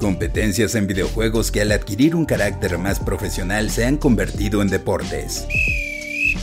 Competencias en videojuegos que al adquirir un carácter más profesional se han convertido en deportes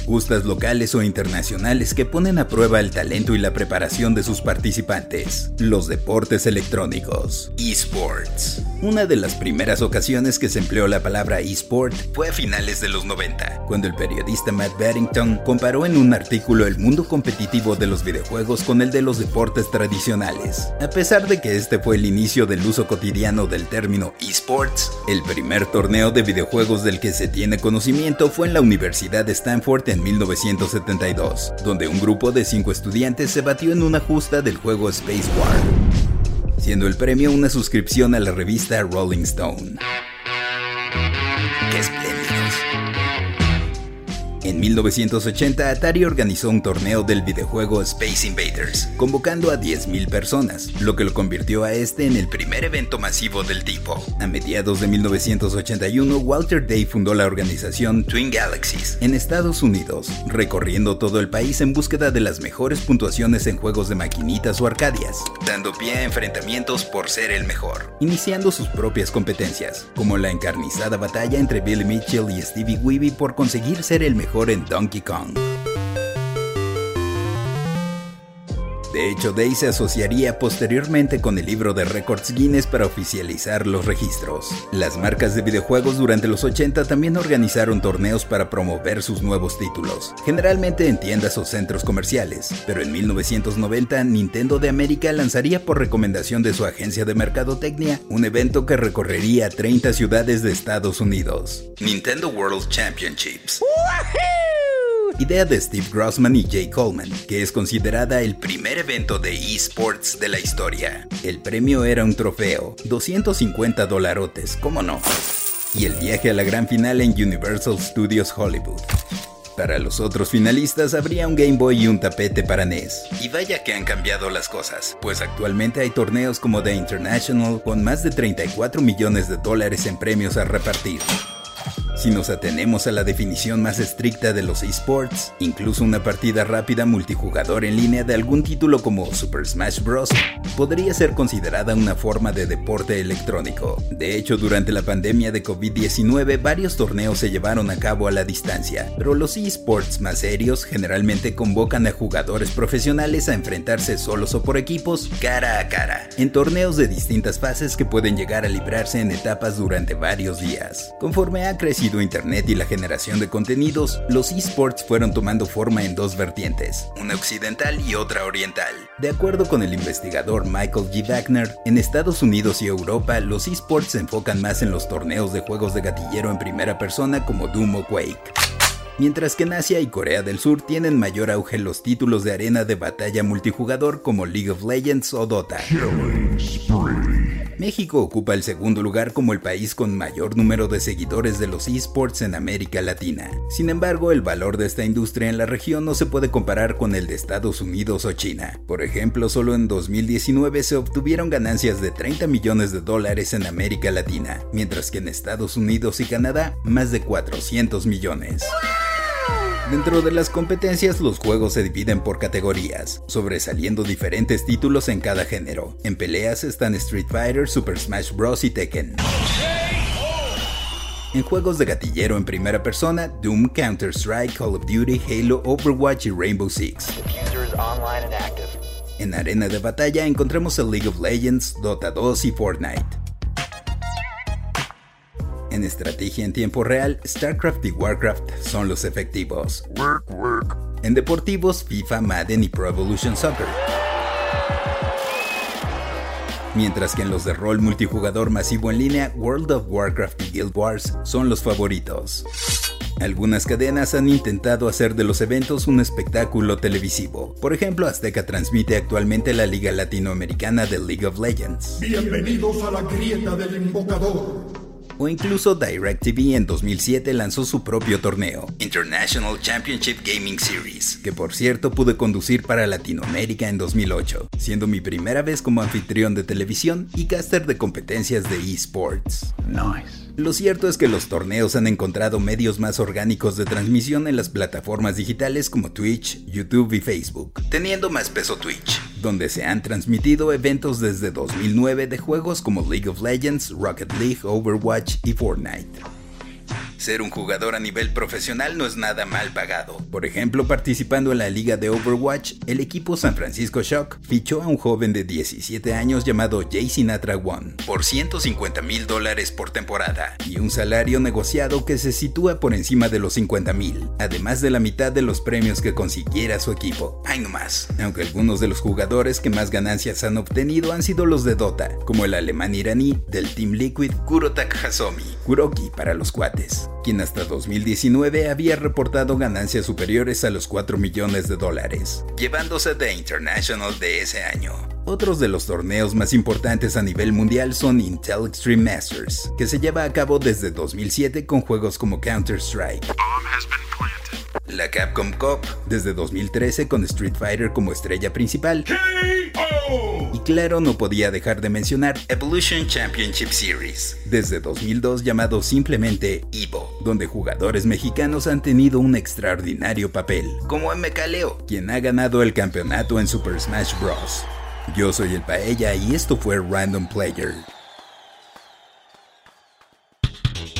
justas locales o internacionales que ponen a prueba el talento y la preparación de sus participantes. Los deportes electrónicos. eSports. Una de las primeras ocasiones que se empleó la palabra eSport fue a finales de los 90, cuando el periodista Matt Barrington comparó en un artículo el mundo competitivo de los videojuegos con el de los deportes tradicionales. A pesar de que este fue el inicio del uso cotidiano del término eSports, el primer torneo de videojuegos del que se tiene conocimiento fue en la Universidad de Stanford en 1972, donde un grupo de cinco estudiantes se batió en una justa del juego Space War, siendo el premio una suscripción a la revista Rolling Stone. 1980, Atari organizó un torneo del videojuego Space Invaders, convocando a 10.000 personas, lo que lo convirtió a este en el primer evento masivo del tipo. A mediados de 1981, Walter Day fundó la organización Twin Galaxies en Estados Unidos, recorriendo todo el país en búsqueda de las mejores puntuaciones en juegos de maquinitas o arcadias, dando pie a enfrentamientos por ser el mejor, iniciando sus propias competencias, como la encarnizada batalla entre Billy Mitchell y Stevie Weeby por conseguir ser el mejor en Donkey Kong. De hecho, Day se asociaría posteriormente con el libro de récords Guinness para oficializar los registros. Las marcas de videojuegos durante los 80 también organizaron torneos para promover sus nuevos títulos, generalmente en tiendas o centros comerciales, pero en 1990 Nintendo de América lanzaría por recomendación de su agencia de mercadotecnia un evento que recorrería 30 ciudades de Estados Unidos, Nintendo World Championships idea de Steve Grossman y Jay Coleman, que es considerada el primer evento de esports de la historia. El premio era un trofeo, 250 dolarotes, ¿cómo no? Y el viaje a la gran final en Universal Studios Hollywood. Para los otros finalistas habría un Game Boy y un tapete para NES. Y vaya que han cambiado las cosas, pues actualmente hay torneos como The International con más de 34 millones de dólares en premios a repartir. Si nos atenemos a la definición más estricta de los esports, incluso una partida rápida multijugador en línea de algún título como Super Smash Bros. podría ser considerada una forma de deporte electrónico. De hecho, durante la pandemia de COVID-19 varios torneos se llevaron a cabo a la distancia, pero los esports más serios generalmente convocan a jugadores profesionales a enfrentarse solos o por equipos cara a cara, en torneos de distintas fases que pueden llegar a librarse en etapas durante varios días. Conforme ha crecido Internet y la generación de contenidos, los esports fueron tomando forma en dos vertientes, una occidental y otra oriental. De acuerdo con el investigador Michael G. Wagner, en Estados Unidos y Europa los esports se enfocan más en los torneos de juegos de gatillero en primera persona como Doom o Quake mientras que en Asia y Corea del Sur tienen mayor auge los títulos de arena de batalla multijugador como League of Legends o Dota. México ocupa el segundo lugar como el país con mayor número de seguidores de los esports en América Latina. Sin embargo, el valor de esta industria en la región no se puede comparar con el de Estados Unidos o China. Por ejemplo, solo en 2019 se obtuvieron ganancias de 30 millones de dólares en América Latina, mientras que en Estados Unidos y Canadá más de 400 millones. Dentro de las competencias, los juegos se dividen por categorías, sobresaliendo diferentes títulos en cada género. En peleas están Street Fighter, Super Smash Bros. y Tekken. En juegos de gatillero en primera persona, Doom, Counter-Strike, Call of Duty, Halo, Overwatch y Rainbow Six. En arena de batalla encontramos el League of Legends, Dota 2 y Fortnite. En estrategia en tiempo real, StarCraft y Warcraft son los efectivos. En deportivos, FIFA, Madden y Pro Evolution Soccer mientras que en los de rol multijugador masivo en línea, World of Warcraft y Guild Wars son los favoritos. Algunas cadenas han intentado hacer de los eventos un espectáculo televisivo. Por ejemplo, Azteca transmite actualmente la Liga Latinoamericana de League of Legends. Bienvenidos a la grieta del invocador o incluso DirecTV en 2007 lanzó su propio torneo, International Championship Gaming Series, que por cierto pude conducir para Latinoamérica en 2008, siendo mi primera vez como anfitrión de televisión y caster de competencias de esports. Nice. Lo cierto es que los torneos han encontrado medios más orgánicos de transmisión en las plataformas digitales como Twitch, YouTube y Facebook, teniendo más peso Twitch, donde se han transmitido eventos desde 2009 de juegos como League of Legends, Rocket League, Overwatch y Fortnite. Ser un jugador a nivel profesional no es nada mal pagado. Por ejemplo, participando en la liga de Overwatch, el equipo San Francisco Shock fichó a un joven de 17 años llamado Jay Sinatra One por 150 mil dólares por temporada y un salario negociado que se sitúa por encima de los 50 mil, además de la mitad de los premios que consiguiera su equipo. Hay no más. Aunque algunos de los jugadores que más ganancias han obtenido han sido los de Dota, como el alemán iraní del Team Liquid Kurotak Hasomi, Kuroki para los cuates quien hasta 2019 había reportado ganancias superiores a los 4 millones de dólares, llevándose The International de ese año. Otros de los torneos más importantes a nivel mundial son Intel Extreme Masters, que se lleva a cabo desde 2007 con juegos como Counter-Strike. La Capcom Cup desde 2013 con Street Fighter como estrella principal. Y claro, no podía dejar de mencionar Evolution Championship Series, desde 2002 llamado simplemente Evo, donde jugadores mexicanos han tenido un extraordinario papel, como MKLeo, quien ha ganado el campeonato en Super Smash Bros. Yo soy el Paella y esto fue Random Player.